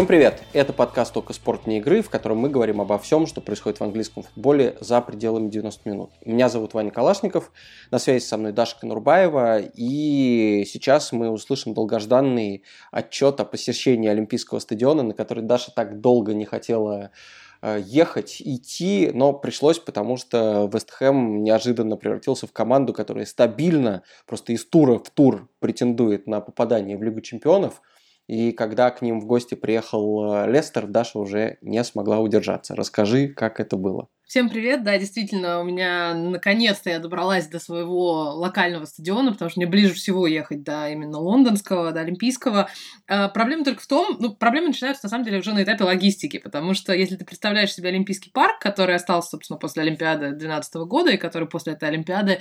Всем привет! Это подкаст «Только спорт не игры», в котором мы говорим обо всем, что происходит в английском футболе за пределами 90 минут. Меня зовут Ваня Калашников, на связи со мной Даша Конурбаева, и сейчас мы услышим долгожданный отчет о посещении Олимпийского стадиона, на который Даша так долго не хотела э, ехать, идти, но пришлось, потому что Вест Хэм неожиданно превратился в команду, которая стабильно, просто из тура в тур претендует на попадание в Лигу чемпионов – и когда к ним в гости приехал э, Лестер, Даша уже не смогла удержаться. Расскажи, как это было. Всем привет, да, действительно, у меня наконец-то я добралась до своего локального стадиона, потому что мне ближе всего ехать до именно лондонского, до олимпийского. А, проблема только в том, ну, проблемы начинаются на самом деле уже на этапе логистики, потому что если ты представляешь себе Олимпийский парк, который остался, собственно, после Олимпиады 2012 года, и который после этой Олимпиады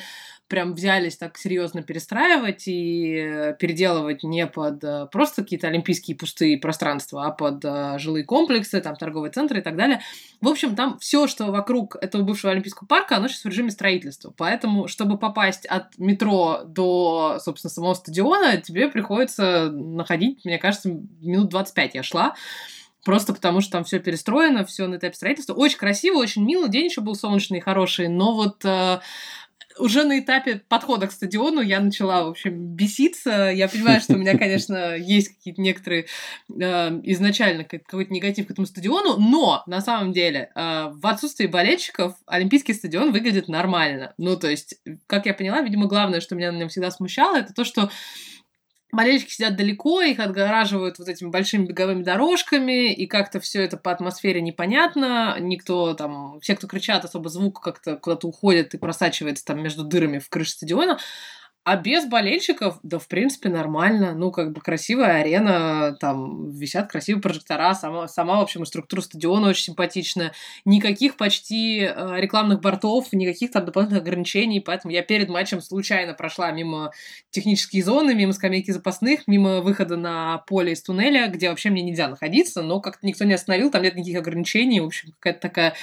прям взялись так серьезно перестраивать и переделывать не под э, просто какие-то олимпийские пустые пространства, а под э, жилые комплексы, там торговые центры и так далее. В общем, там все, что вокруг этого бывшего Олимпийского парка, оно сейчас в режиме строительства. Поэтому, чтобы попасть от метро до, собственно, самого стадиона, тебе приходится находить, мне кажется, минут 25 я шла. Просто потому, что там все перестроено, все на этапе строительства. Очень красиво, очень мило, день еще был солнечный, хороший, но вот э, уже на этапе подхода к стадиону я начала, в общем, беситься. Я понимаю, что у меня, конечно, есть какие-то некоторые э, изначально какой-то негатив к этому стадиону, но на самом деле э, в отсутствии болельщиков Олимпийский стадион выглядит нормально. Ну, то есть, как я поняла, видимо, главное, что меня на нем всегда смущало, это то, что болельщики сидят далеко, их отгораживают вот этими большими беговыми дорожками, и как-то все это по атмосфере непонятно. Никто там, все, кто кричат, особо звук как-то куда-то уходит и просачивается там между дырами в крыше стадиона. А без болельщиков, да, в принципе, нормально. Ну, как бы красивая арена, там висят красивые прожектора, сама, сама в общем, структура стадиона очень симпатичная. Никаких почти э, рекламных бортов, никаких там дополнительных ограничений, поэтому я перед матчем случайно прошла мимо технические зоны, мимо скамейки запасных, мимо выхода на поле из туннеля, где вообще мне нельзя находиться, но как-то никто не остановил, там нет никаких ограничений, в общем, какая-то такая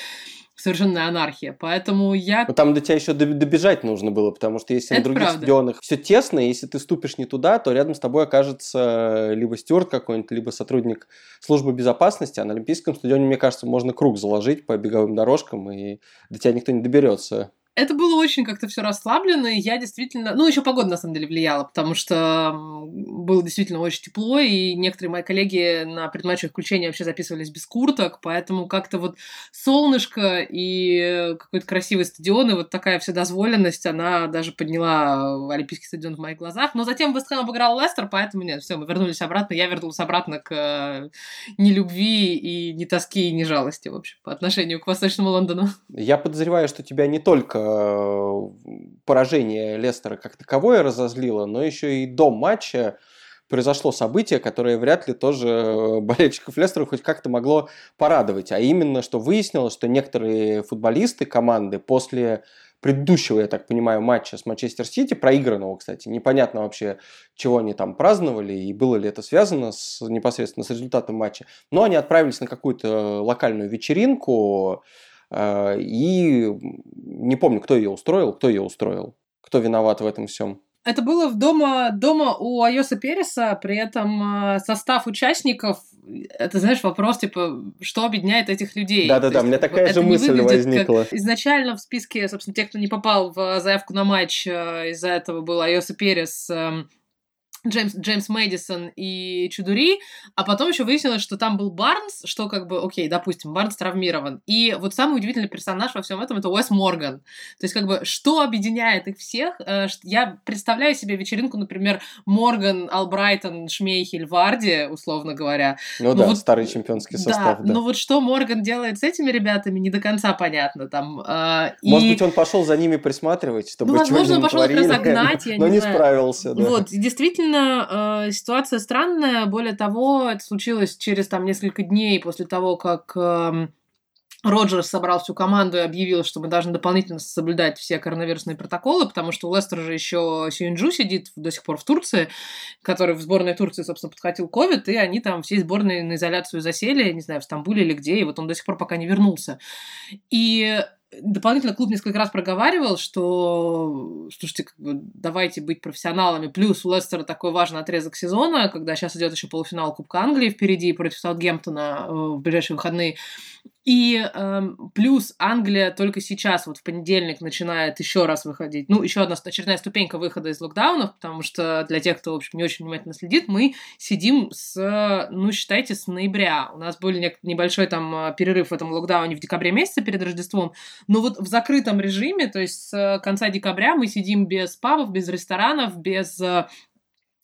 совершенная анархия. Поэтому я... Но там до тебя еще добежать нужно было, потому что если Это на других правда. стадионах все тесно, если ты ступишь не туда, то рядом с тобой окажется либо стюарт какой-нибудь, либо сотрудник службы безопасности, а на Олимпийском стадионе, мне кажется, можно круг заложить по беговым дорожкам, и до тебя никто не доберется. Это было очень как-то все расслабленно, и я действительно... Ну, еще погода, на самом деле, влияла, потому что было действительно очень тепло, и некоторые мои коллеги на предматчевое включение вообще записывались без курток, поэтому как-то вот солнышко и какой-то красивый стадион, и вот такая вседозволенность, она даже подняла Олимпийский стадион в моих глазах. Но затем Вестхэм обыграл Лестер, поэтому нет, все, мы вернулись обратно, я вернулась обратно к нелюбви и не тоски, и не жалости, в общем, по отношению к Восточному Лондону. Я подозреваю, что тебя не только поражение Лестера как таковое разозлило, но еще и до матча произошло событие, которое вряд ли тоже э, болельщиков Лестера хоть как-то могло порадовать. А именно, что выяснилось, что некоторые футболисты команды после предыдущего, я так понимаю, матча с Манчестер Сити, проигранного, кстати, непонятно вообще, чего они там праздновали и было ли это связано с, непосредственно с результатом матча, но они отправились на какую-то локальную вечеринку, и не помню, кто ее устроил, кто ее устроил, кто виноват в этом всем. Это было в дома, дома у Айоса Переса, при этом а, состав участников, это, знаешь, вопрос, типа, что объединяет этих людей? Да-да-да, у меня такая же мысль возникла. Как изначально в списке, собственно, тех, кто не попал в заявку на матч, а, из-за этого был Айоса Перес, эм, Джеймс, Джеймс Мэдисон и Чудури, а потом еще выяснилось, что там был Барнс, что как бы, окей, допустим, Барнс травмирован. И вот самый удивительный персонаж во всем этом это Уэс Морган. То есть как бы, что объединяет их всех? Э, я представляю себе вечеринку, например, Морган, Албрайтон, Шмейхель, Варди, условно говоря. Ну, ну да, вот, старый чемпионский состав, да. да. Но вот что Морган делает с этими ребятами, не до конца понятно. Там, э, Может и... быть, он пошел за ними присматривать, чтобы ну, возможно, он пошел их разогнать, я но не, не справился. Да. Вот, действительно, действительно, э, ситуация странная. Более того, это случилось через там несколько дней после того, как э, Роджерс собрал всю команду и объявил, что мы должны дополнительно соблюдать все коронавирусные протоколы, потому что у Лестера же еще Сюинджу сидит до сих пор в Турции, который в сборной Турции, собственно, подхватил ковид, и они там всей сборной на изоляцию засели, не знаю, в Стамбуле или где, и вот он до сих пор пока не вернулся. И дополнительно клуб несколько раз проговаривал, что, слушайте, как бы, давайте быть профессионалами. Плюс у Лестера такой важный отрезок сезона, когда сейчас идет еще полуфинал Кубка Англии впереди против Саутгемптона э, в ближайшие выходные. И э, плюс Англия только сейчас, вот в понедельник, начинает еще раз выходить. Ну, еще одна очередная ступенька выхода из локдаунов, потому что для тех, кто, в общем, не очень внимательно следит, мы сидим с, ну, считайте, с ноября. У нас был небольшой там э, перерыв в этом локдауне в декабре месяце перед Рождеством, но вот в закрытом режиме, то есть с конца декабря мы сидим без пабов, без ресторанов, без э,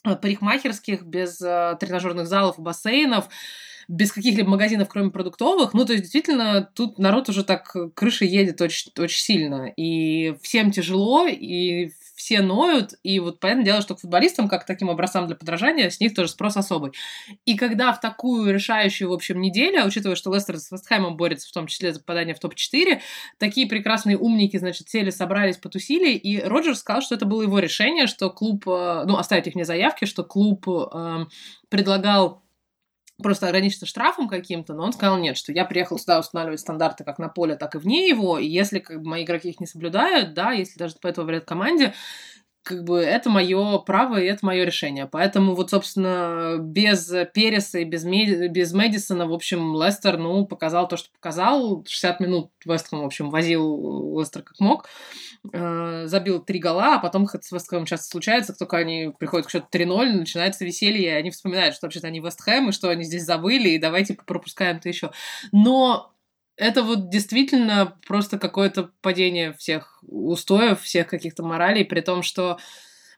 парикмахерских, без э, тренажерных залов бассейнов без каких-либо магазинов, кроме продуктовых. Ну, то есть, действительно, тут народ уже так крыша едет очень, очень сильно. И всем тяжело, и все ноют, и вот понятное дело, что к футболистам, как к таким образцам для подражания, с них тоже спрос особый. И когда в такую решающую, в общем, неделю, учитывая, что Лестер с Вестхэмом борется, в том числе за попадание в топ-4, такие прекрасные умники, значит, сели, собрались, потусили, и Роджер сказал, что это было его решение, что клуб, э, ну, оставить их вне заявки, что клуб э, предлагал просто ограничиться штрафом каким-то, но он сказал нет, что я приехал сюда устанавливать стандарты как на поле, так и вне его, и если как бы, мои игроки их не соблюдают, да, если даже по этому вред команде, как бы это мое право и это мое решение. Поэтому вот, собственно, без Переса и без, Мedi- без Мэдисона, в общем, Лестер, ну, показал то, что показал. 60 минут Вестхэм, в общем, возил Лестер как мог. Э, забил три гола, а потом с Вестхэмом часто случается, только они приходят к счету 3-0, начинается веселье, и они вспоминают, что вообще-то они Вестхэм, и что они здесь забыли, и давайте пропускаем-то еще. Но это вот действительно просто какое-то падение всех устоев, всех каких-то моралей, при том, что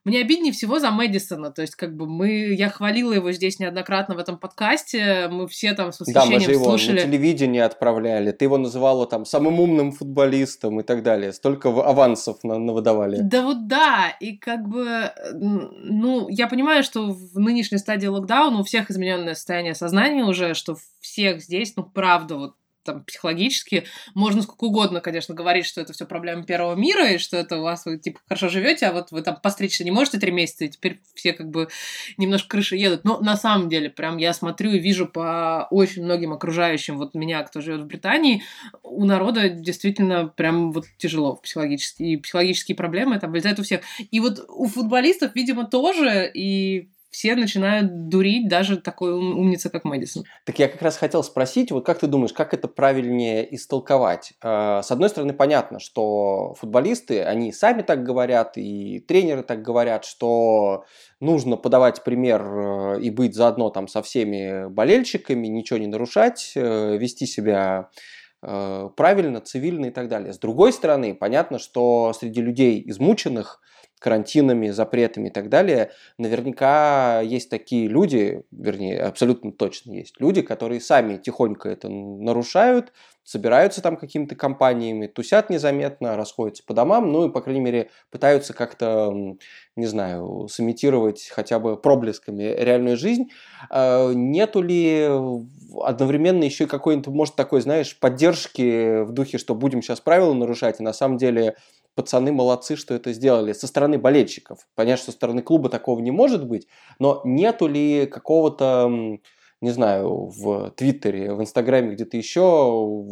мне обиднее всего за Мэдисона. То есть, как бы мы, я хвалила его здесь неоднократно в этом подкасте. Мы все там с восхищением да, мы же его слушали. на телевидение отправляли. Ты его называла там самым умным футболистом и так далее. Столько авансов на, на выдавали. Да вот да. И как бы, ну, я понимаю, что в нынешней стадии локдауна у всех измененное состояние сознания уже, что всех здесь, ну, правда, вот там, психологически. Можно сколько угодно, конечно, говорить, что это все проблема первого мира, и что это у вас вы, типа, хорошо живете, а вот вы там постричься не можете три месяца, и теперь все как бы немножко крыши едут. Но на самом деле, прям я смотрю и вижу по очень многим окружающим, вот меня, кто живет в Британии, у народа действительно прям вот тяжело психологически. И психологические проблемы там вылезают у всех. И вот у футболистов, видимо, тоже, и все начинают дурить даже такой умница, как Мэдисон. Так я как раз хотел спросить, вот как ты думаешь, как это правильнее истолковать? Э, с одной стороны, понятно, что футболисты, они сами так говорят, и тренеры так говорят, что нужно подавать пример э, и быть заодно там со всеми болельщиками, ничего не нарушать, э, вести себя правильно, цивильно и так далее. С другой стороны, понятно, что среди людей измученных – карантинами, запретами и так далее, наверняка есть такие люди, вернее, абсолютно точно есть люди, которые сами тихонько это нарушают, собираются там какими-то компаниями, тусят незаметно, расходятся по домам, ну и, по крайней мере, пытаются как-то, не знаю, сымитировать хотя бы проблесками реальную жизнь. А, нету ли одновременно еще какой-нибудь, может, такой, знаешь, поддержки в духе, что будем сейчас правила нарушать, и на самом деле пацаны молодцы, что это сделали со стороны болельщиков. Понятно, что со стороны клуба такого не может быть, но нету ли какого-то, не знаю, в Твиттере, в Инстаграме, где-то еще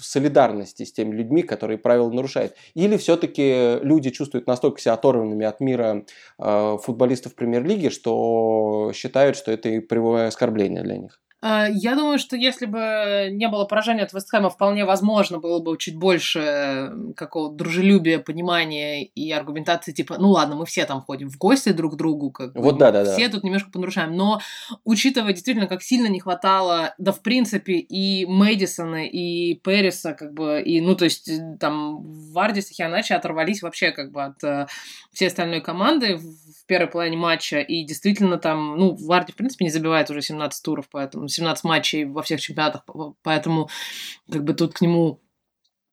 солидарности с теми людьми, которые правила нарушают? Или все-таки люди чувствуют настолько себя оторванными от мира э, футболистов премьер-лиги, что считают, что это и прямое оскорбление для них? А, я думаю, что если бы не было поражения от Вестхэма, вполне возможно было бы чуть больше какого-то дружелюбия, понимания и аргументации, типа, ну ладно, мы все там ходим в гости друг к другу, как вот бы, да, да, все да. тут немножко понарушаем. Но учитывая действительно, как сильно не хватало, да, в принципе, и Мэдисона, и Перриса, как бы, и, ну, то есть, там, Вардис и Хианачи оторвались вообще, как бы, от э, всей остальной команды в первой половине матча, и действительно там, ну, Варди, в принципе, не забивает уже 17 туров, поэтому 17 матчей во всех чемпионатах, поэтому как бы тут к нему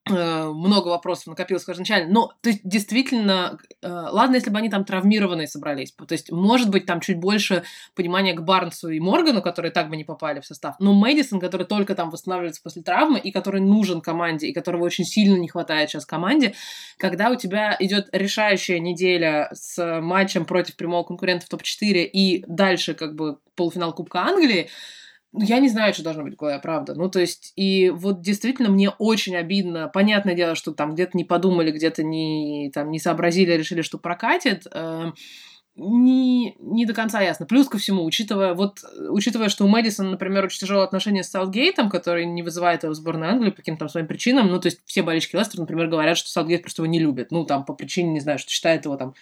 много вопросов накопилось изначально. Но, то есть, действительно, э, ладно, если бы они там травмированные собрались. То есть, может быть, там чуть больше понимания к Барнсу и Моргану, которые так бы не попали в состав. Но Мэдисон, который только там восстанавливается после травмы, и который нужен команде, и которого очень сильно не хватает сейчас команде, когда у тебя идет решающая неделя с матчем против прямого конкурента в топ-4 и дальше как бы полуфинал Кубка Англии, Ну, я не знаю, что должно быть в голове, правда. Ну, то есть, и вот действительно мне очень обидно. Понятное дело, что там где-то не подумали, где-то не, там, не сообразили, решили, что прокатит. Э, не, не до конца ясно. Плюс ко всему, учитывая, вот, учитывая, что у Мэдисона, например, очень тяжелые отношения с Саутгейтом, который не вызывает его в сборной Англии по каким-то своим причинам, ну, то есть все болельщики Лестера, например, говорят, что Саутгейт просто его не любит. Ну, там, по причине, не знаю, что считает его там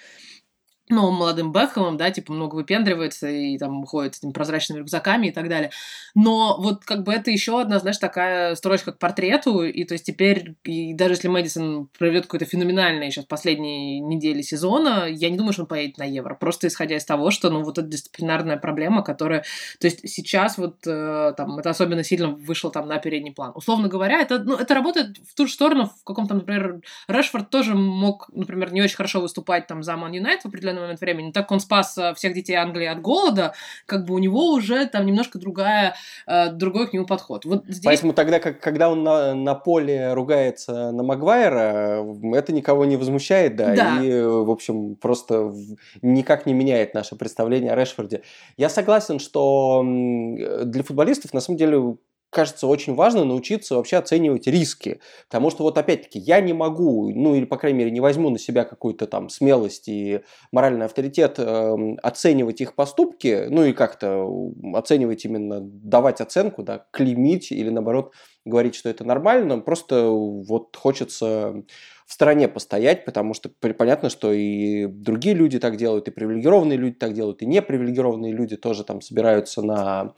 новым молодым Бекхэмом, да, типа много выпендривается и там ходит с этими прозрачными рюкзаками и так далее. Но вот как бы это еще одна, знаешь, такая строчка к портрету, и то есть теперь, и даже если Мэдисон проведет какое-то феноменальное сейчас последние недели сезона, я не думаю, что он поедет на Евро, просто исходя из того, что, ну, вот эта дисциплинарная проблема, которая, то есть сейчас вот э, там, это особенно сильно вышло там на передний план. Условно говоря, это, ну, это работает в ту же сторону, в каком-то, например, Решфорд тоже мог, например, не очень хорошо выступать там за Ман Юнайт в определенном момент времени. Так он спас э, всех детей Англии от голода, как бы у него уже там немножко другая, э, другой к нему подход. Вот здесь... Поэтому тогда, как, когда он на, на поле ругается на Магуайра, это никого не возмущает, да, да, и, в общем, просто никак не меняет наше представление о Решфорде. Я согласен, что для футболистов, на самом деле, кажется, очень важно научиться вообще оценивать риски. Потому что вот опять-таки я не могу, ну или, по крайней мере, не возьму на себя какую-то там смелость и моральный авторитет э, оценивать их поступки, ну и как-то оценивать именно, давать оценку, да, клеймить или наоборот говорить, что это нормально. Просто вот хочется в стороне постоять, потому что понятно, что и другие люди так делают, и привилегированные люди так делают, и непривилегированные люди тоже там собираются на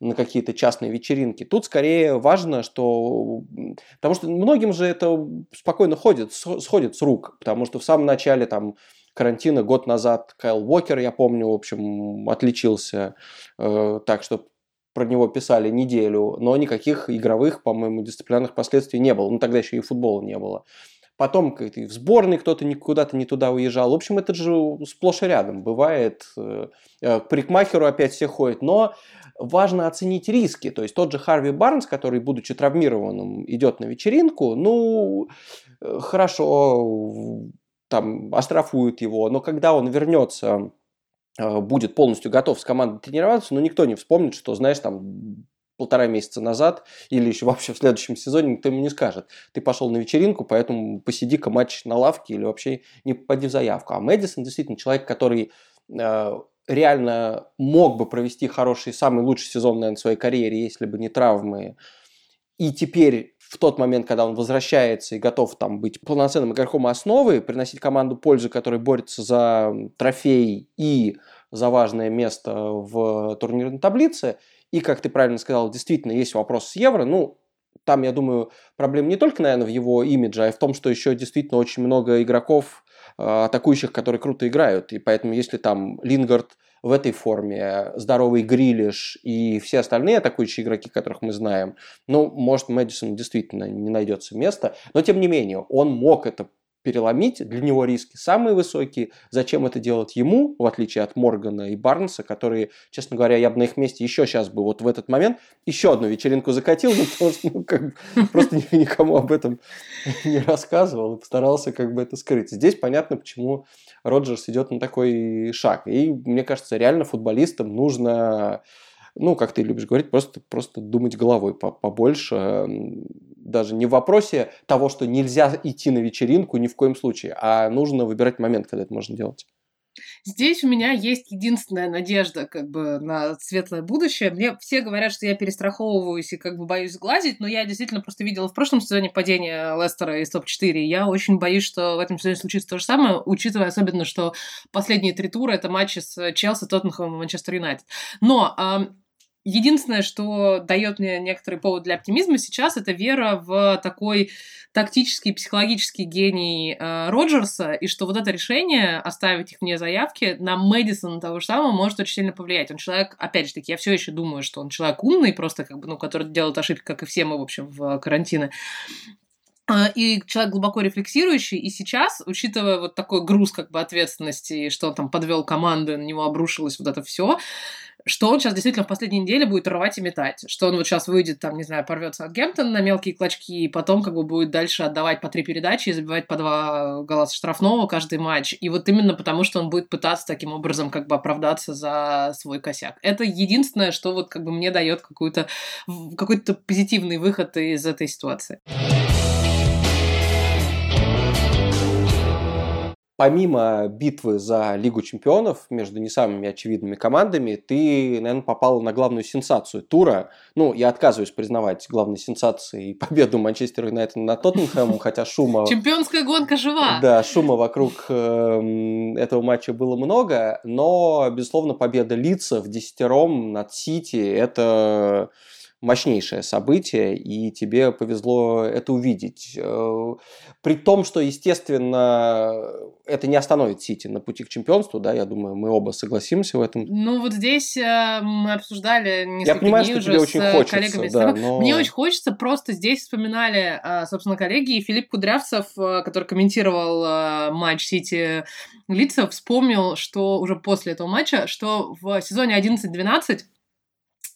на какие-то частные вечеринки. Тут скорее важно, что... Потому что многим же это спокойно ходит, сходит с рук. Потому что в самом начале там карантина год назад Кайл Уокер, я помню, в общем, отличился. Э, так что про него писали неделю, но никаких игровых, по-моему, дисциплинарных последствий не было. Ну, тогда еще и футбола не было. Потом в сборной кто-то куда-то не туда уезжал. В общем, это же сплошь и рядом бывает. Э, к парикмахеру опять все ходят. Но важно оценить риски. То есть тот же Харви Барнс, который, будучи травмированным, идет на вечеринку, ну, э, хорошо, там, оштрафуют его, но когда он вернется, э, будет полностью готов с командой тренироваться, но никто не вспомнит, что, знаешь, там, полтора месяца назад или еще вообще в следующем сезоне никто ему не скажет. Ты пошел на вечеринку, поэтому посиди-ка матч на лавке или вообще не попади в заявку. А Мэдисон действительно человек, который э, реально мог бы провести хороший, самый лучший сезон, наверное, в своей карьере, если бы не травмы. И теперь в тот момент, когда он возвращается и готов там быть полноценным игроком основы, приносить команду пользу, который борется за трофей и за важное место в турнирной таблице, и, как ты правильно сказал, действительно есть вопрос с Евро, ну, там, я думаю, проблема не только, наверное, в его имидже, а в том, что еще действительно очень много игроков, Э, атакующих, которые круто играют. И поэтому, если там Лингард в этой форме, здоровый Грилиш и все остальные атакующие игроки, которых мы знаем, ну, может, Мэдисон действительно не найдется места. Но, тем не менее, он мог это переломить, для него риски самые высокие. Зачем это делать ему, в отличие от Моргана и Барнса, которые, честно говоря, я бы на их месте еще сейчас бы вот в этот момент еще одну вечеринку закатил, ну, потому что ну, как бы, просто никому об этом не рассказывал и постарался как бы это скрыть. Здесь понятно, почему Роджерс идет на такой шаг. И мне кажется, реально футболистам нужно ну, как ты любишь говорить, просто, просто думать головой побольше. Даже не в вопросе того, что нельзя идти на вечеринку ни в коем случае, а нужно выбирать момент, когда это можно делать. Здесь у меня есть единственная надежда как бы на светлое будущее. Мне все говорят, что я перестраховываюсь и как бы боюсь сглазить, но я действительно просто видела в прошлом сезоне падение Лестера из топ-4. Я очень боюсь, что в этом сезоне случится то же самое, учитывая особенно, что последние три тура это матчи с Челси, Тоттенхэмом и Манчестер Юнайтед. Но Единственное, что дает мне некоторый повод для оптимизма сейчас, это вера в такой тактический, психологический гений э, Роджерса, и что вот это решение оставить их вне заявки на Мэдисона того же самого может очень сильно повлиять. Он человек, опять же таки, я все еще думаю, что он человек умный, просто как бы, ну, который делает ошибки, как и все мы, в общем, в карантины. А, и человек глубоко рефлексирующий, и сейчас, учитывая вот такой груз как бы ответственности, что он там подвел команду, на него обрушилось вот это все, что он сейчас действительно в последней неделе будет рвать и метать. Что он вот сейчас выйдет, там, не знаю, порвется от Гемптон на мелкие клочки, и потом как бы будет дальше отдавать по три передачи и забивать по два гола штрафного каждый матч. И вот именно потому, что он будет пытаться таким образом как бы оправдаться за свой косяк. Это единственное, что вот как бы мне дает какой-то какой-то позитивный выход из этой ситуации. Помимо битвы за Лигу чемпионов между не самыми очевидными командами, ты, наверное, попал на главную сенсацию тура. Ну, я отказываюсь признавать главной сенсацией победу Манчестер Юнайтед на Тоттенхэм, хотя шума... Чемпионская гонка жива! Да, шума вокруг э, этого матча было много, но, безусловно, победа Лица в десятером над Сити – это мощнейшее событие, и тебе повезло это увидеть. Э, при том, что, естественно, это не остановит Сити на пути к чемпионству, да, я думаю, мы оба согласимся в этом. Ну, вот здесь э, мы обсуждали несколько я понимаю, дней что тебе очень хочется, коллегами. Да, но... Мне очень хочется, просто здесь вспоминали, э, собственно, коллеги, и Филипп Кудрявцев, который комментировал матч Сити Лица, вспомнил, что уже после этого матча, что в сезоне 11-12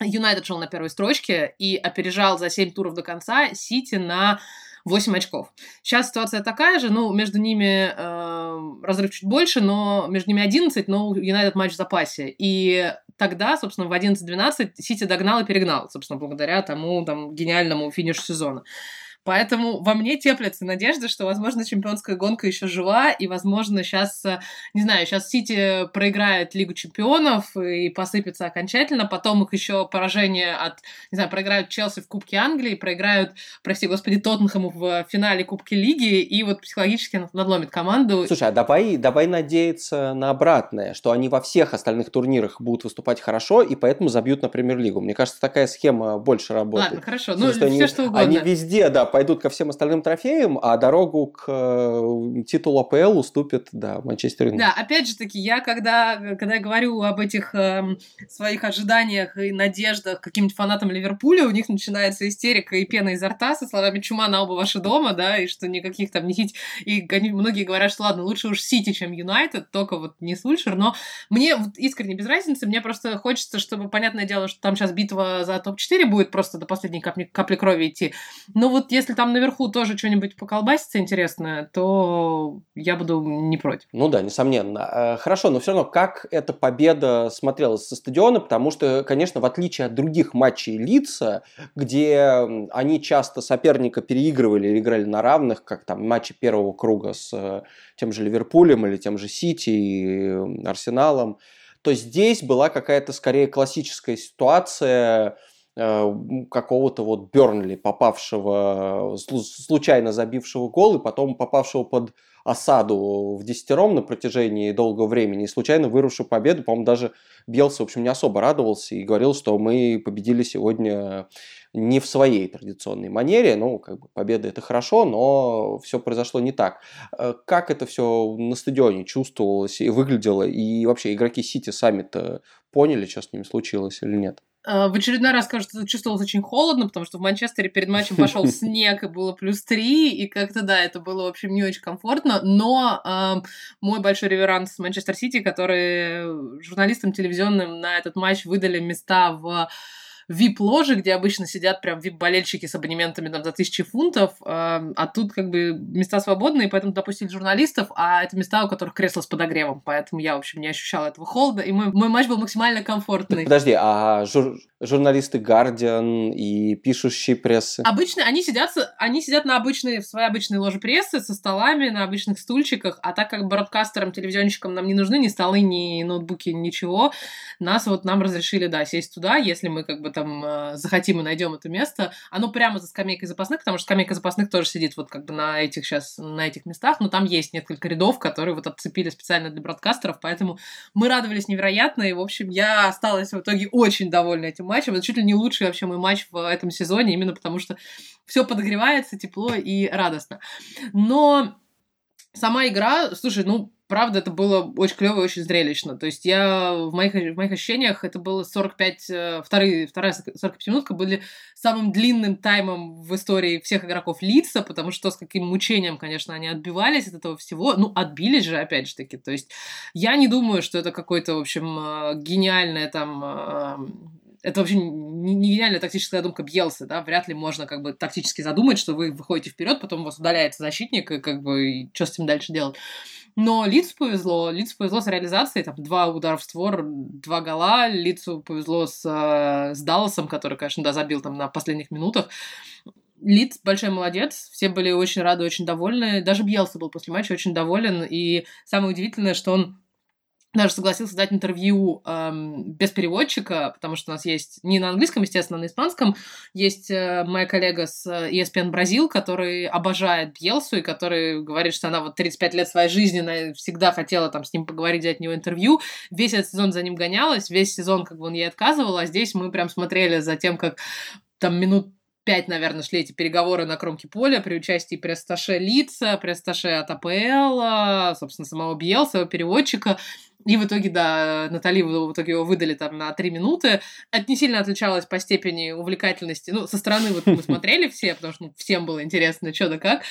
Юнайтед шел на первой строчке и опережал за 7 туров до конца Сити на 8 очков. Сейчас ситуация такая же, ну, между ними э, разрыв чуть больше, но между ними 11, но Юнайтед матч в запасе. И тогда, собственно, в 11-12 Сити догнал и перегнал, собственно, благодаря тому там, гениальному финишу сезона. Поэтому во мне теплится надежда, что, возможно, чемпионская гонка еще жива, и, возможно, сейчас, э, не знаю, сейчас Сити проиграет Лигу чемпионов и посыпется окончательно, потом их еще поражение от, не знаю, проиграют Челси в Кубке Англии, проиграют, прости господи, Тоттенхэму в финале Кубки Лиги, и вот психологически надломит команду. Слушай, а давай, давай надеяться на обратное, что они во всех остальных турнирах будут выступать хорошо, и поэтому забьют на Премьер-лигу. Мне кажется, такая схема больше работает. Ладно, хорошо, ну, все они, что угодно. Они везде, да, пойдут ко всем остальным трофеям, а дорогу к э, титулу АПЛ уступит, да, Манчестер Юнайтед. Да, опять же таки, я когда, когда я говорю об этих э, своих ожиданиях и надеждах каким-нибудь фанатам Ливерпуля, у них начинается истерика и пена изо рта со словами «чума на оба ваши дома», да, и что никаких там не хить... И многие говорят, что ладно, лучше уж Сити, чем Юнайтед, только вот не Сульшер, но мне вот искренне без разницы, мне просто хочется, чтобы, понятное дело, что там сейчас битва за топ-4 будет просто до последней капли, капли крови идти, но вот если там, наверное, наверху тоже что-нибудь поколбасится интересное, то я буду не против. Ну да, несомненно. Э, хорошо, но все равно как эта победа смотрелась со стадиона, потому что, конечно, в отличие от других матчей лица, где они часто соперника переигрывали или играли на равных, как там матчи первого круга с э, тем же Ливерпулем или тем же Сити и Арсеналом, то здесь была какая-то скорее классическая ситуация, какого-то вот Бернли, попавшего, случайно забившего гол и потом попавшего под осаду в десятером на протяжении долгого времени и случайно вырушив победу. По-моему, даже Белса, в общем, не особо радовался и говорил, что мы победили сегодня не в своей традиционной манере. Ну, как бы победа это хорошо, но все произошло не так. Э, как это все на стадионе чувствовалось и выглядело? И вообще игроки Сити сами-то поняли, что с ними случилось или нет? Э, в очередной раз, кажется, чувствовалось очень холодно, потому что в Манчестере перед матчем пошел снег, и было плюс три, и как-то, да, это было, в общем, не очень комфортно, но э, мой большой реверанс Манчестер Сити, который журналистам телевизионным на этот матч выдали места в вип-ложи, где обычно сидят прям вип-болельщики с абонементами там за тысячи фунтов, э, а тут как бы места свободные, поэтому допустили журналистов, а это места, у которых кресло с подогревом, поэтому я, в общем, не ощущала этого холода, и мой, мой матч был максимально комфортный. Подожди, а жур журналисты Guardian и пишущие прессы? Обычно они сидят, они сидят на обычной, в своей обычной ложе прессы со столами, на обычных стульчиках, а так как бродкастерам, телевизионщикам нам не нужны ни столы, ни ноутбуки, ничего, нас вот нам разрешили, да, сесть туда, если мы как бы там э, захотим и найдем это место. Оно прямо за скамейкой запасных, потому что скамейка запасных тоже сидит вот как бы на этих сейчас, на этих местах, но там есть несколько рядов, которые вот отцепили специально для бродкастеров, поэтому мы радовались невероятно, и, в общем, я осталась в итоге очень довольна этим матчем. Это чуть ли не лучший вообще мой матч в этом сезоне, именно потому что все подогревается, тепло и радостно. Но сама игра, слушай, ну, правда, это было очень клево и очень зрелищно. То есть я в моих, в моих ощущениях это было 45, э, вторые, вторая 45 минутка были самым длинным таймом в истории всех игроков лица, потому что с каким мучением, конечно, они отбивались от этого всего. Ну, отбились же, опять же таки. То есть я не думаю, что это какой-то, в общем, э, гениальное там э, это вообще не, не гениальная тактическая задумка Бьелса, да, вряд ли можно как бы тактически задумать, что вы выходите вперед, потом у вас удаляется защитник, и как бы и что с этим дальше делать. Но Лицу повезло. Лицу повезло с реализацией. Там два удара в створ, два гола. Лицу повезло с, э, с Далласом, который, конечно, да, забил там на последних минутах. Лиц большой молодец, все были очень рады, очень довольны. Даже Бьелса был после матча очень доволен. И самое удивительное, что он даже согласился дать интервью эм, без переводчика, потому что у нас есть не на английском, естественно, а на испанском. Есть э, моя коллега с э, ESPN Бразил, который обожает Бьелсу и который говорит, что она вот 35 лет своей жизни всегда хотела там с ним поговорить, взять у него интервью. Весь этот сезон за ним гонялась, весь сезон как бы он ей отказывал, а здесь мы прям смотрели за тем, как там минут пять, наверное, шли эти переговоры на кромке поля при участии пресс-таше Лица, пресс-таше от АПЛ, собственно, самого Бьелса, переводчика. И в итоге, да, Натали в итоге его выдали там на три минуты. Это не сильно отличалось по степени увлекательности. Ну, со стороны вот мы смотрели все, потому что ну, всем было интересно, что да как.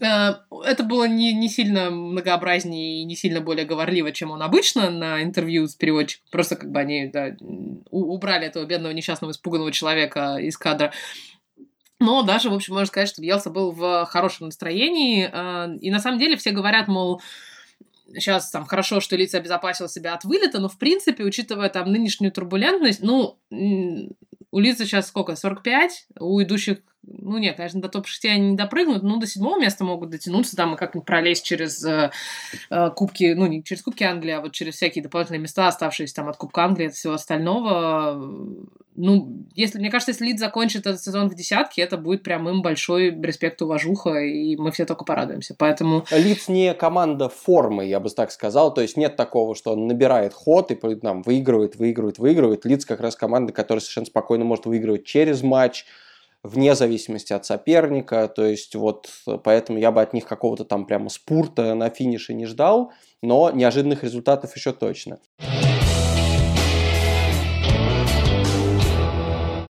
Э, это было не, не сильно многообразнее и не сильно более говорливо, чем он обычно на интервью с переводчиком. Просто как бы они да, убрали этого бедного несчастного испуганного человека из кадра. Но даже, в общем, можно сказать, что Бьелса был в хорошем настроении. Э, и на самом деле все говорят, мол, сейчас там хорошо, что лица обезопасил себя от вылета, но в принципе, учитывая там нынешнюю турбулентность, ну, у лица сейчас сколько, 45, у идущих ну нет, конечно, до топ-6 они не допрыгнут, но до седьмого места могут дотянуться там и как-нибудь пролезть через э, э, кубки, ну не через кубки Англии, а вот через всякие дополнительные места, оставшиеся там от Кубка Англии, от всего остального. Ну, если, мне кажется, если Лид закончит этот сезон в десятке, это будет прям им большой респект, уважуха, и мы все только порадуемся. Поэтому... Лидс не команда формы, я бы так сказал. То есть нет такого, что он набирает ход и там, выигрывает, выигрывает, выигрывает. Лидс как раз команда, которая совершенно спокойно может выигрывать через матч, вне зависимости от соперника, то есть вот поэтому я бы от них какого-то там прямо спурта на финише не ждал, но неожиданных результатов еще точно.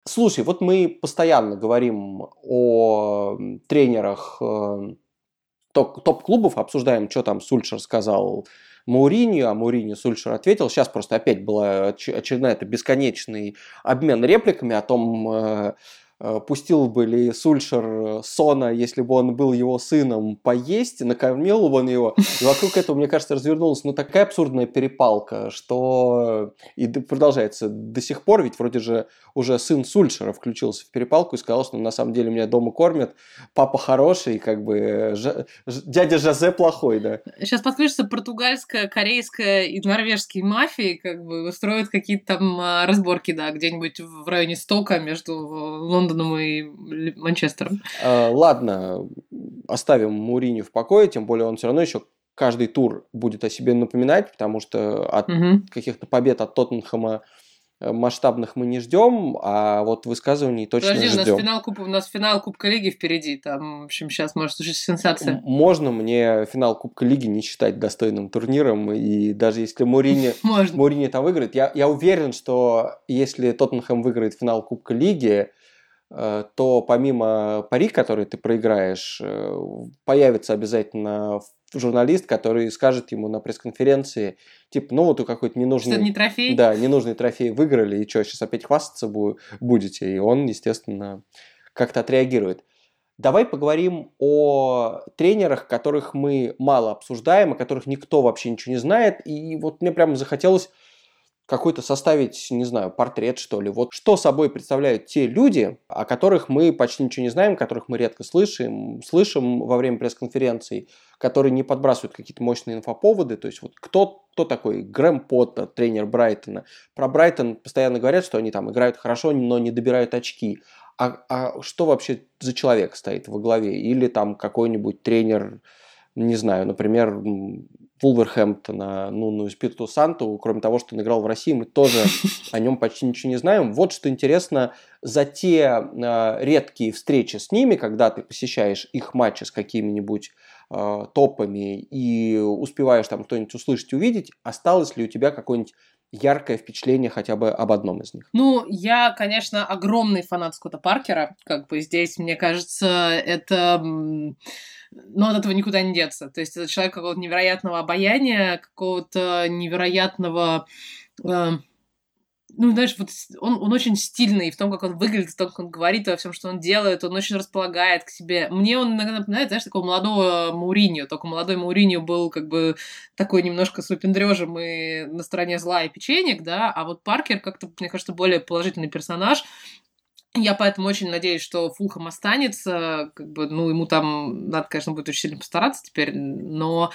Слушай, вот мы постоянно говорим о тренерах э, топ-клубов, обсуждаем, что там Сульшер сказал Мауринью, а Мауринью Сульшер ответил. Сейчас просто опять была очередная это бесконечный обмен репликами о том, э, Э, пустил бы ли Сульшер э, Сона, если бы он был его сыном, поесть, накормил бы он его. И вокруг этого, мне кажется, развернулась ну, такая абсурдная перепалка, что и продолжается до сих пор, ведь вроде же уже сын Сульшера включился в перепалку и сказал, что на самом деле меня дома кормят, папа хороший, как бы ж, дядя Жозе плохой, да. Сейчас подключится португальская, корейская и норвежские мафии, как бы устроят какие-то там а, разборки, да, где-нибудь в районе Стока между Лондоном Лондоном и Манчестером. А, ладно, оставим Мурини в покое, тем более он все равно еще каждый тур будет о себе напоминать, потому что от угу. каких-то побед от Тоттенхэма э, масштабных мы не ждем, а вот высказываний точно Подожди, ждем. у нас финал, Куб... у нас финал Кубка Лиги впереди, там, в общем, сейчас может случиться сенсация. Можно мне финал Кубка Лиги не считать достойным турниром, и даже если Мурини, Мурини там выиграет, я, я уверен, что если Тоттенхэм выиграет финал Кубка Лиги, то помимо пари, который ты проиграешь, э, появится обязательно журналист, который скажет ему на пресс-конференции, типа, ну вот у какой-то ненужный... Что не трофей? Да, ненужный трофей выиграли, и что, сейчас опять хвастаться будете? И он, естественно, как-то отреагирует. Давай поговорим о тренерах, которых мы мало обсуждаем, о которых никто вообще ничего не знает. И вот мне прямо захотелось какой-то составить, не знаю, портрет, что ли. Вот что собой представляют те люди, о которых мы почти ничего не знаем, которых мы редко слышим, слышим во время пресс-конференций, которые не подбрасывают какие-то мощные инфоповоды. То есть вот кто, кто такой Грэм Поттер, тренер Брайтона. Про Брайтон постоянно говорят, что они там играют хорошо, но не добирают очки. А, а что вообще за человек стоит во главе? Или там какой-нибудь тренер, не знаю, например, Вулверхэмптона, ну, ну, Спирту Санту, кроме того, что он играл в России, мы тоже о нем почти ничего не знаем. Вот что интересно, за те э, редкие встречи с ними, когда ты посещаешь их матчи с какими-нибудь э, топами и успеваешь там что-нибудь услышать, увидеть, осталось ли у тебя какое-нибудь яркое впечатление хотя бы об одном из них? Ну, я, конечно, огромный фанат Скотта Паркера. Как бы здесь, мне кажется, это... Но от этого никуда не деться. То есть это человек какого-то невероятного обаяния, какого-то невероятного... Э, ну, знаешь, вот он, он очень стильный в том, как он выглядит, в том, как он говорит, во всем, что он делает, он очень располагает к себе. Мне он иногда напоминает, знаешь, такого молодого Мауриньо, только молодой Мауриньо был как бы такой немножко с выпендрежем и на стороне зла и печенек, да, а вот Паркер как-то, мне кажется, более положительный персонаж, я поэтому очень надеюсь, что Фулхам останется. Как бы, ну, ему там надо, конечно, будет очень сильно постараться теперь, но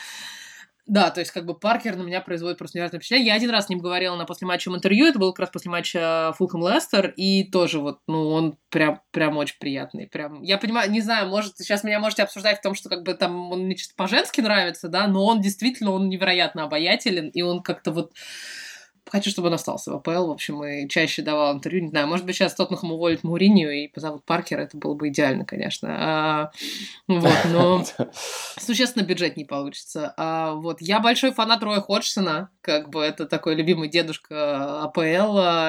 да, то есть как бы Паркер на меня производит просто невероятное впечатление. Я один раз с ним говорила на послематчевом интервью, это было как раз после матча Фулхэм Лестер, и тоже вот, ну, он прям, прям очень приятный. Прям, я понимаю, не знаю, может, сейчас меня можете обсуждать в том, что как бы там он мне по-женски нравится, да, но он действительно, он невероятно обаятелен, и он как-то вот Хочу, чтобы он остался в АПЛ, в общем, и чаще давал интервью. Не знаю, может быть, сейчас Тоттенхэм уволит Мауринию и позовут Паркера, это было бы идеально, конечно. А, вот, но существенно бюджет не получится. А, вот, я большой фанат Роя Ходжсона, как бы это такой любимый дедушка АПЛ.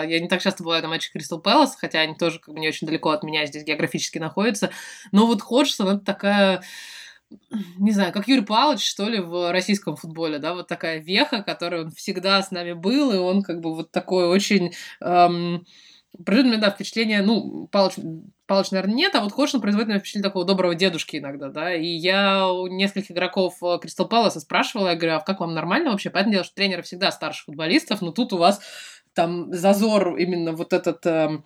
Я не так часто бываю на матче Кристал Пэлас, хотя они тоже как бы не очень далеко от меня здесь географически находятся. Но вот Ходжсон это такая не знаю, как Юрий Павлович, что ли, в российском футболе, да, вот такая веха, которая он всегда с нами был, и он как бы вот такой очень... Эм, производит меня, да, впечатление, ну, Павлович, Павлович, наверное, нет, а вот Ходжсон производит меня впечатление такого доброго дедушки иногда, да, и я у нескольких игроков Кристал Паласа спрашивала, я говорю, а как вам нормально вообще? Понятное дело, что тренеры всегда старше футболистов, но тут у вас там зазор именно вот этот... Эм,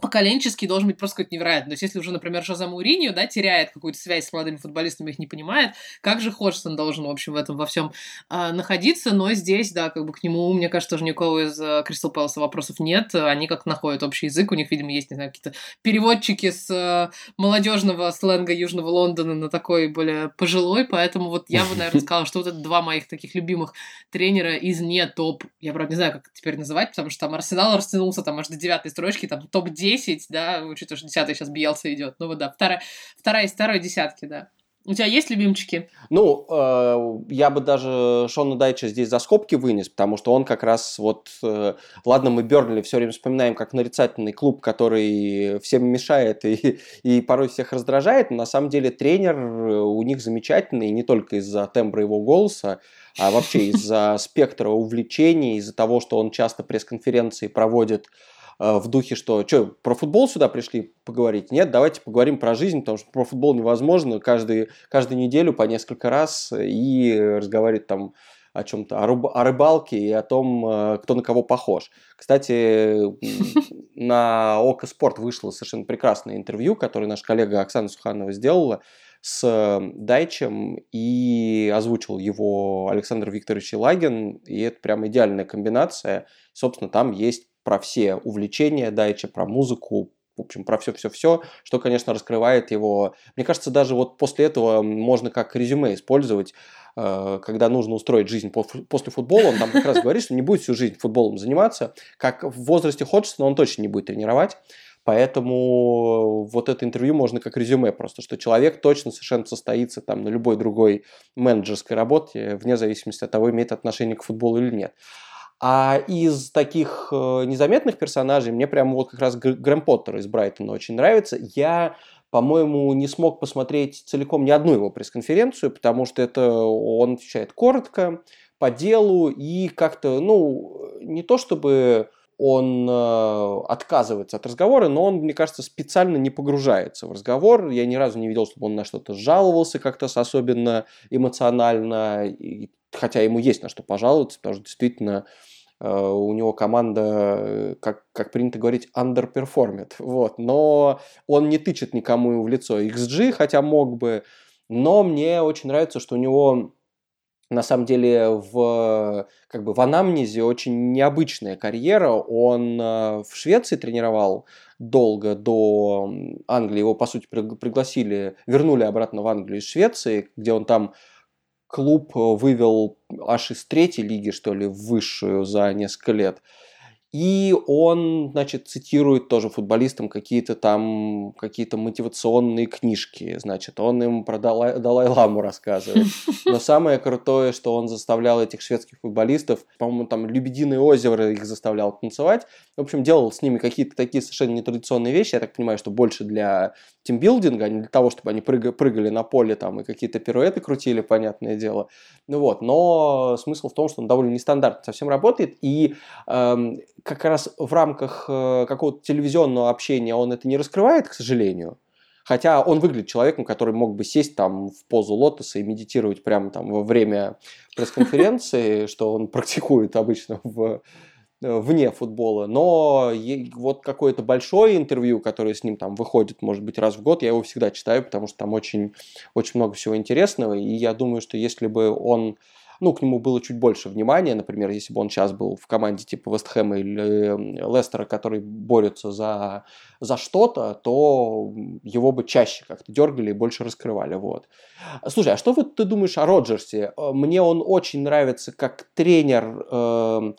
поколенческий должен быть просто какой-то невероятный. То есть, если уже, например, Жозе Мауриньо, да, теряет какую-то связь с молодыми футболистами, их не понимает, как же Ходжсон должен, в общем, в этом во всем э, находиться, но здесь, да, как бы к нему, мне кажется, тоже никого из Кристал э, Пэласа вопросов нет, они как находят общий язык, у них, видимо, есть, не знаю, какие-то переводчики с э, молодежного сленга Южного Лондона на такой более пожилой, поэтому вот я бы, наверное, сказала, что вот это два моих таких любимых тренера из не топ, я, правда, не знаю, как теперь называть, потому что там Арсенал растянулся там аж до девятой строчки, там топ 10, да, учитывая, что 10 сейчас Биелса идет. Ну вот да, вторая, вторая из второй десятки, да. У тебя есть любимчики? Ну, э, я бы даже Шона Дайча здесь за скобки вынес, потому что он как раз вот... Э, ладно, мы Бернли все время вспоминаем как нарицательный клуб, который всем мешает и, и порой всех раздражает, но на самом деле тренер у них замечательный, не только из-за тембра его голоса, а вообще из-за спектра увлечений, из-за того, что он часто пресс-конференции проводит Э, в духе, что, что, про футбол сюда пришли поговорить? Нет, давайте поговорим про жизнь, потому что про футбол невозможно каждый, каждую неделю по несколько раз и разговаривать там о чем-то, о, рыб, о рыбалке и о том, э, кто на кого похож. Кстати, на Око Спорт вышло совершенно прекрасное интервью, которое наша коллега Оксана Суханова сделала с Дайчем и озвучил его Александр Викторович Лагин, и это прям идеальная комбинация. Собственно, там есть про все увлечения Дайча, про музыку, в общем, про все-все-все, что, конечно, раскрывает его. Мне кажется, даже вот после этого можно как резюме использовать, э, когда нужно устроить жизнь после футбола, он там как раз говорит, что не будет всю жизнь футболом заниматься, как в возрасте Ходжсона он точно не будет тренировать, Поэтому вот это интервью можно как резюме просто, что человек точно совершенно состоится там на любой другой менеджерской работе, вне зависимости от того, имеет отношение к футболу или нет. А из таких э, незаметных персонажей мне прямо вот как раз Грэм Поттер из Брайтона очень нравится. Я по-моему, не смог посмотреть целиком ни одну его пресс-конференцию, потому что это он отвечает коротко, по делу и как-то, ну, не то чтобы он э, отказывается от разговора, но он, мне кажется, специально не погружается в разговор. Я ни разу не видел, чтобы он на что-то жаловался как-то особенно эмоционально, и, хотя ему есть на что пожаловаться, потому что действительно Э, у него команда, э, как, как принято говорить, underperformит. Вот. Но он не тычет никому в лицо XG, хотя мог бы. Но мне очень нравится, что у него на самом деле в, как бы в анамнезе очень необычная карьера. Он э, в Швеции тренировал долго до Англии. Его, по сути, пригласили, вернули обратно в Англию из Швеции, где он там клуб вывел аж из третьей лиги, что ли, в высшую за несколько лет. И он, значит, цитирует тоже футболистам какие-то там, какие-то мотивационные книжки. Значит, он им про Далай, Далай-Ламу рассказывает. Но самое крутое, что он заставлял этих шведских футболистов, по-моему, там «Лебединое озеро» их заставлял танцевать. В общем, делал с ними какие-то такие совершенно нетрадиционные вещи. Я так понимаю, что больше для тимбилдинга, а не для того, чтобы они прыг- прыгали на поле там и какие-то пируэты крутили, понятное дело. Ну вот, но смысл в том, что он довольно нестандартно совсем работает. И эм, как раз в рамках э, какого-то телевизионного общения он это не раскрывает, к сожалению. Хотя он выглядит человеком, который мог бы сесть там в позу лотоса и медитировать прямо там во время пресс-конференции, что он практикует обычно в э, вне футбола, но вот какое-то большое интервью, которое с ним там выходит, может быть, раз в год, я его всегда читаю, потому что там очень, очень много всего интересного, и я думаю, что если бы он ну, к нему было чуть больше внимания, например, если бы он сейчас был в команде типа Вестхэма или Лестера, которые борются за, за что-то, то его бы чаще как-то дергали и больше раскрывали, вот. Слушай, а что вот ты думаешь о Роджерсе? Э, мне он очень нравится как тренер, э,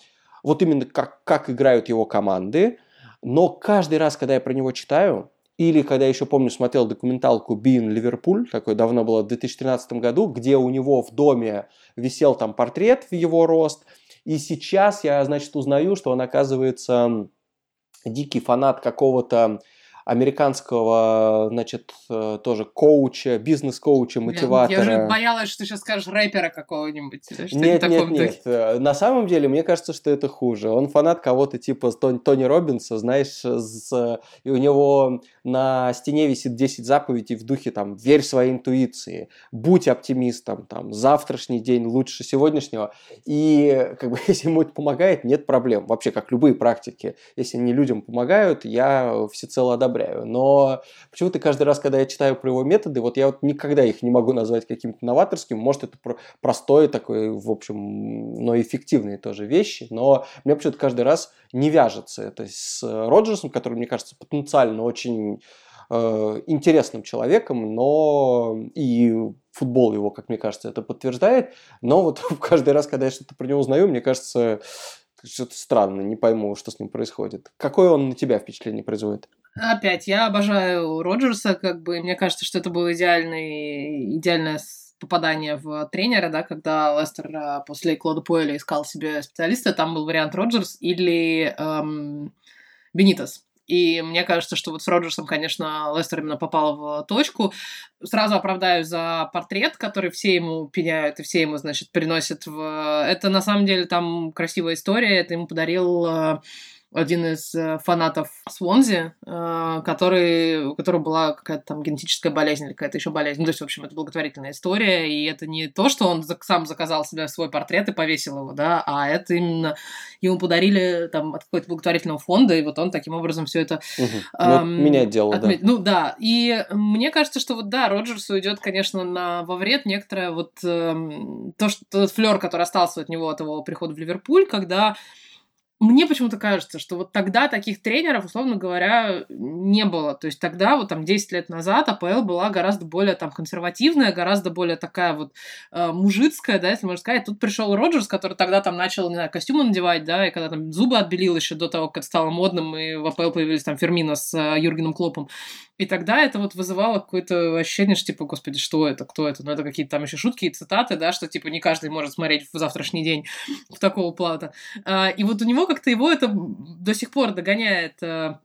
вот именно как, как играют его команды, но каждый раз, когда я про него читаю, или когда еще помню, смотрел документалку Бин Ливерпуль, такой давно было в 2013 году, где у него в доме висел там портрет в его рост. И сейчас я, значит, узнаю, что он оказывается дикий фанат какого-то американского, значит, э, тоже коуча, бизнес-коуча, мотиватора. Я уже боялась, что ты сейчас скажешь рэпера какого-нибудь. Нет, нет, нет. Э, на самом деле, мне кажется, что это хуже. Он фанат кого-то типа Тони Робинса, знаешь, с... и у него на стене висит 10 заповедей в духе там «Верь своей интуиции», «Будь оптимистом», там «Завтрашний день лучше сегодняшнего». И как бы если ему это помогает, нет проблем. Вообще, как любые практики. Если они людям помогают, я всецело одобряю одобряю. Но почему-то каждый раз, когда я читаю про его методы, вот я вот никогда их не могу назвать каким-то новаторским. Может, это простое такое, в общем, но эффективные тоже вещи. Но мне почему-то каждый раз не вяжется это с Роджерсом, который, мне кажется, потенциально очень э, интересным человеком, но и футбол его, как мне кажется, это подтверждает. Но вот каждый раз, когда я что-то про него узнаю, мне кажется, что-то странно, не пойму, что с ним происходит. Какое он на тебя впечатление производит? Опять, я обожаю Роджерса, как бы, мне кажется, что это было идеальный, идеальное попадание в тренера, да, когда Лестер а, после Клода Пуэля искал себе специалиста, там был вариант Роджерс или эм, Бенитас. И мне кажется, что вот с Роджерсом, конечно, Лестер именно попал в точку. Сразу оправдаю за портрет, который все ему пеняют и все ему, значит, приносят в... Это на самом деле там красивая история. Это ему подарил э, один из э, фанатов Свонзи, э, который, у которого была какая-то там генетическая болезнь или какая-то еще болезнь. Ну, то есть, в общем, это благотворительная история, и это не то, что он сам заказал себе свой портрет и повесил его, да, а это именно ему подарили там от какого-то благотворительного фонда, и вот он таким образом все это... Угу. Эм, менять дело, отметь... да. Ну, да, и мне кажется, что вот, да, Роджерсу идет, конечно, на, во вред некоторое вот эм, то, что тот флер, который остался от него от его прихода в Ливерпуль, когда мне почему-то кажется, что вот тогда таких тренеров, условно говоря, не было. То есть тогда, вот там 10 лет назад, АПЛ была гораздо более там консервативная, гораздо более такая вот э, мужицкая, да, если можно сказать. Тут пришел Роджерс, который тогда там начал, не знаю, костюмы надевать, да, и когда там зубы отбелил еще до того, как это стало модным, и в АПЛ появились там Фермина с э, Юргеном Клопом. И тогда это вот вызывало какое-то ощущение, что типа, господи, что это, кто это? Ну, это какие-то там еще шутки и цитаты, да, что типа не каждый может смотреть в завтрашний день в такого плата. А, и вот у него как-то его это до сих пор догоняет э,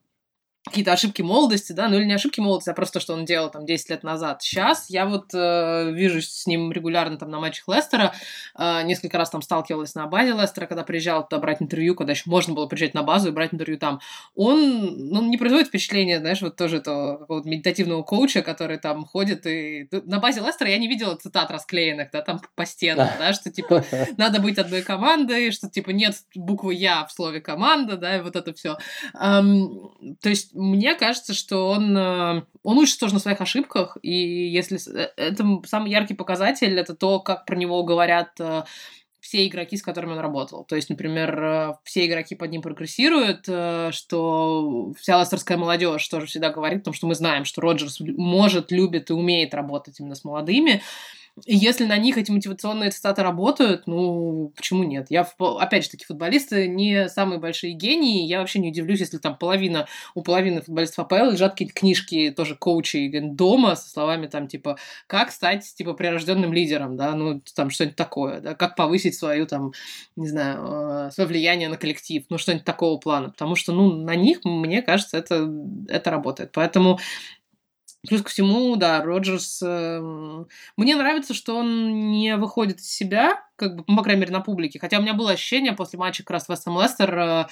какие-то ошибки молодости, да, ну или не ошибки молодости, а просто то, что он делал там 10 лет назад. Сейчас я вот э, вижу с ним регулярно там на матчах Лестера, э, несколько раз там сталкивалась на базе Лестера, когда приезжал туда брать интервью, когда еще можно было приезжать на базу и брать интервью там. Он, ну, не производит впечатления, знаешь, вот тоже этого какого-то медитативного коуча, который там ходит и... На базе Лестера я не видела цитат расклеенных, да, там по стенам, да, что типа надо быть одной командой, что типа нет буквы «я» в слове «команда», да, и вот это все. То есть мне кажется, что он, э, он учится тоже на своих ошибках, и если э, это самый яркий показатель, это то, как про него говорят э, все игроки, с которыми он работал. То есть, например, все игроки под ним прогрессируют, что вся ластерская молодежь тоже всегда говорит, потому что мы знаем, что Роджерс может, любит и умеет работать именно с молодыми. И если на них эти мотивационные цитаты работают, ну, почему нет? Я, опять же таки, футболисты не самые большие гении. Я вообще не удивлюсь, если там половина, у половины футболистов АПЛ лежат какие-то книжки тоже коучей дома со словами там, типа, как стать, типа, прирожденным лидером, да, ну, там, что-нибудь такое, да, как повысить свою, там, не знаю, э, свое влияние на коллектив, ну, что-нибудь такого плана. Потому что, ну, на них, мне кажется, это, это работает. Поэтому Плюс ко всему, да, Роджерс... Э, мне нравится, что он не выходит из себя, как бы, по крайней мере, на публике. Хотя у меня было ощущение после матча как раз Вестом Лестер, э,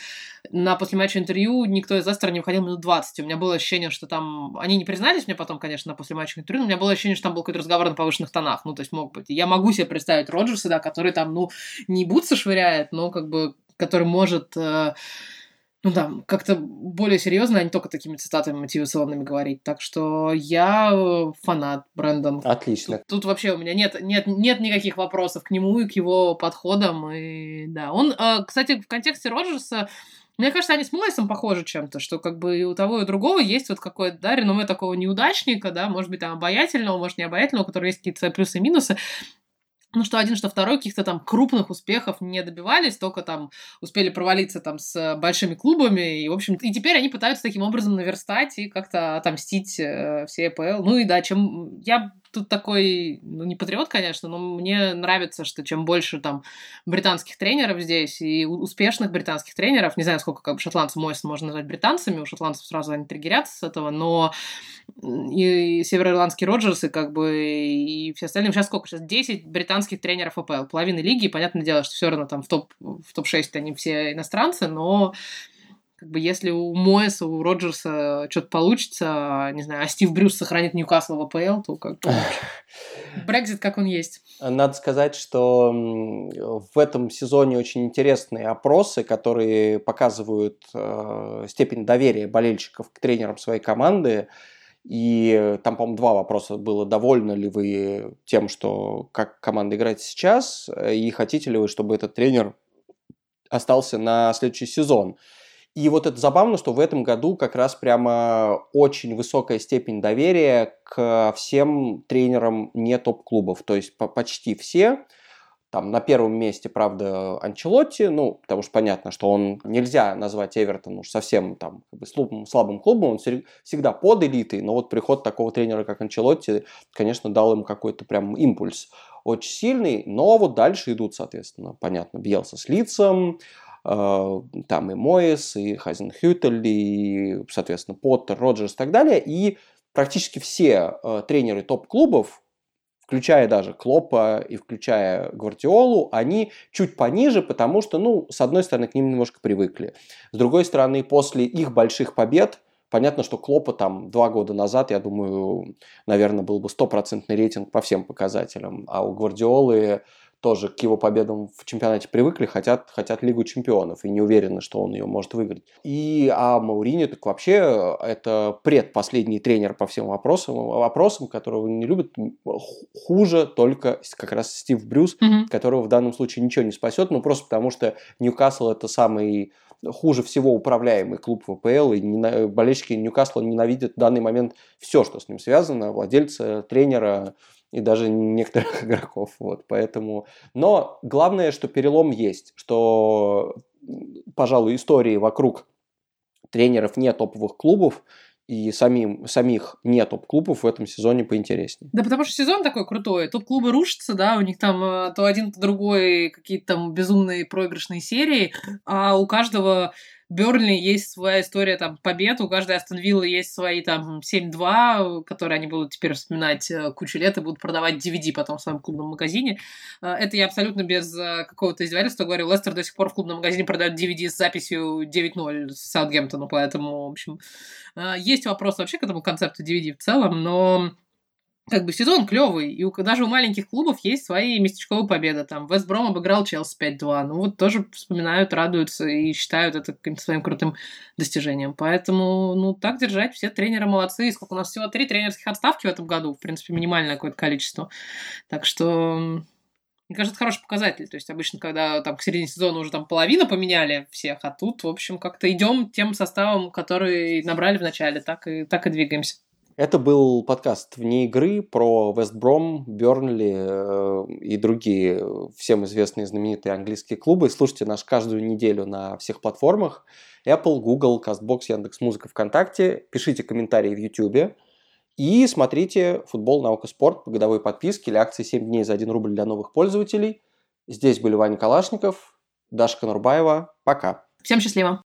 на после матча интервью никто из Лестера не выходил минут 20. У меня было ощущение, что там... Они не признались мне потом, конечно, на после матча интервью, но у меня было ощущение, что там был какой-то разговор на повышенных тонах. Ну, то есть мог быть. Я могу себе представить Роджерса, да, который там, ну, не бутсы швыряет, но как бы который может... Э, ну да, как-то более серьезно, а не только такими цитатами мотивационными говорить. Так что я э, фанат Брэндон. Отлично. Тут, тут вообще у меня нет, нет, нет никаких вопросов к нему и к его подходам. И да, он, э, кстати, в контексте Роджерса мне кажется, они с Мойсом похожи чем-то, что как бы и у того, и у другого есть вот какое-то, да, реноме такого неудачника, да, может быть, там обаятельного, может, не обаятельного, у которого есть какие-то плюсы и минусы ну, что один, что второй каких-то там крупных успехов не добивались, только там успели провалиться там с большими клубами, и, в общем, и теперь они пытаются таким образом наверстать и как-то отомстить э, все АПЛ. Ну и да, чем я тут такой, ну, не патриот, конечно, но мне нравится, что чем больше там британских тренеров здесь и успешных британских тренеров, не знаю, сколько как бы шотландцев Мойсон можно назвать британцами, у шотландцев сразу они триггерятся с этого, но и североирландский Роджерс, и как бы и все остальные, сейчас сколько? Сейчас 10 британских тренеров АПЛ, половина лиги, и понятное дело, что все равно там в топ, в топ-6 они все иностранцы, но как бы если у Моэса, у Роджерса что-то получится, не знаю, а Стив Брюс сохранит Ньюкасл в АПЛ, то как бы... Брекзит как он есть. Надо сказать, что в этом сезоне очень интересные опросы, которые показывают э, степень доверия болельщиков к тренерам своей команды. И там, по-моему, два вопроса было. Довольны ли вы тем, что как команда играет сейчас, и хотите ли вы, чтобы этот тренер остался на следующий сезон? И вот это забавно, что в этом году как раз прямо очень высокая степень доверия к всем тренерам не топ-клубов. То есть почти все. Там на первом месте, правда, Анчелотти, ну, потому что понятно, что он нельзя назвать Эвертон уж совсем там слабым, слабым клубом, он всегда под элитой, но вот приход такого тренера, как Анчелотти, конечно, дал им какой-то прям импульс очень сильный, но вот дальше идут, соответственно, понятно, Бьелса с лицом, там и Моис, и Хайзенхютель, и, соответственно, Поттер, Роджерс и так далее. И практически все э, тренеры топ-клубов, включая даже Клопа и включая Гвардиолу, они чуть пониже, потому что, ну, с одной стороны, к ним немножко привыкли. С другой стороны, после их больших побед, понятно, что Клопа там два года назад, я думаю, наверное, был бы стопроцентный рейтинг по всем показателям, а у Гвардиолы тоже к его победам в чемпионате привыкли, хотят, хотят Лигу чемпионов и не уверены, что он ее может выиграть. И, а Мауриньо так вообще это предпоследний тренер по всем вопросам, вопросам, которого не любят. Хуже только как раз Стив Брюс, mm-hmm. которого в данном случае ничего не спасет, ну просто потому что Ньюкасл это самый хуже всего управляемый клуб ВПЛ, и не, болельщики Ньюкасла ненавидят в данный момент все, что с ним связано, владельца, тренера, и даже некоторых игроков. Вот, поэтому... Но главное, что перелом есть, что, пожалуй, истории вокруг тренеров не топовых клубов и самим, самих не топ-клубов в этом сезоне поинтереснее. Да потому что сезон такой крутой. Топ-клубы рушатся, да, у них там э, то один, то другой какие-то там безумные проигрышные серии, а у каждого Бернли есть своя история там побед, у каждой Астон Виллы есть свои там 7-2, которые они будут теперь вспоминать э, кучу лет и будут продавать DVD потом в своем клубном магазине. Э, это я абсолютно без э, какого-то издевательства говорю. Лестер до сих пор в клубном магазине продает DVD с записью 9-0 с Саутгемптону, поэтому, в общем, есть вопрос вообще к этому концепту DVD в целом, но как бы сезон клевый, и у, даже у маленьких клубов есть свои местечковые победы. Там Вестбром обыграл Челси 5-2. Ну вот тоже вспоминают, радуются и считают это каким-то своим крутым достижением. Поэтому, ну, так держать, все тренеры молодцы. Сколько у нас всего три тренерских отставки в этом году, в принципе, минимальное какое-то количество. Так что мне кажется, это хороший показатель. То есть обычно, когда там к середине сезона уже там половину поменяли всех, а тут, в общем, как-то идем тем составом, который набрали в начале, так и, так и двигаемся. Это был подкаст «Вне игры» про Вестбром, Бернли э, и другие всем известные знаменитые английские клубы. Слушайте нас каждую неделю на всех платформах. Apple, Google, CastBox, Яндекс.Музыка, ВКонтакте. Пишите комментарии в YouTube. И смотрите «Футбол, наука, спорт» по годовой подписке или акции 7 дней за 1 рубль для новых пользователей. Здесь были Ваня Калашников, Даша Конурбаева. Пока. Всем счастливо.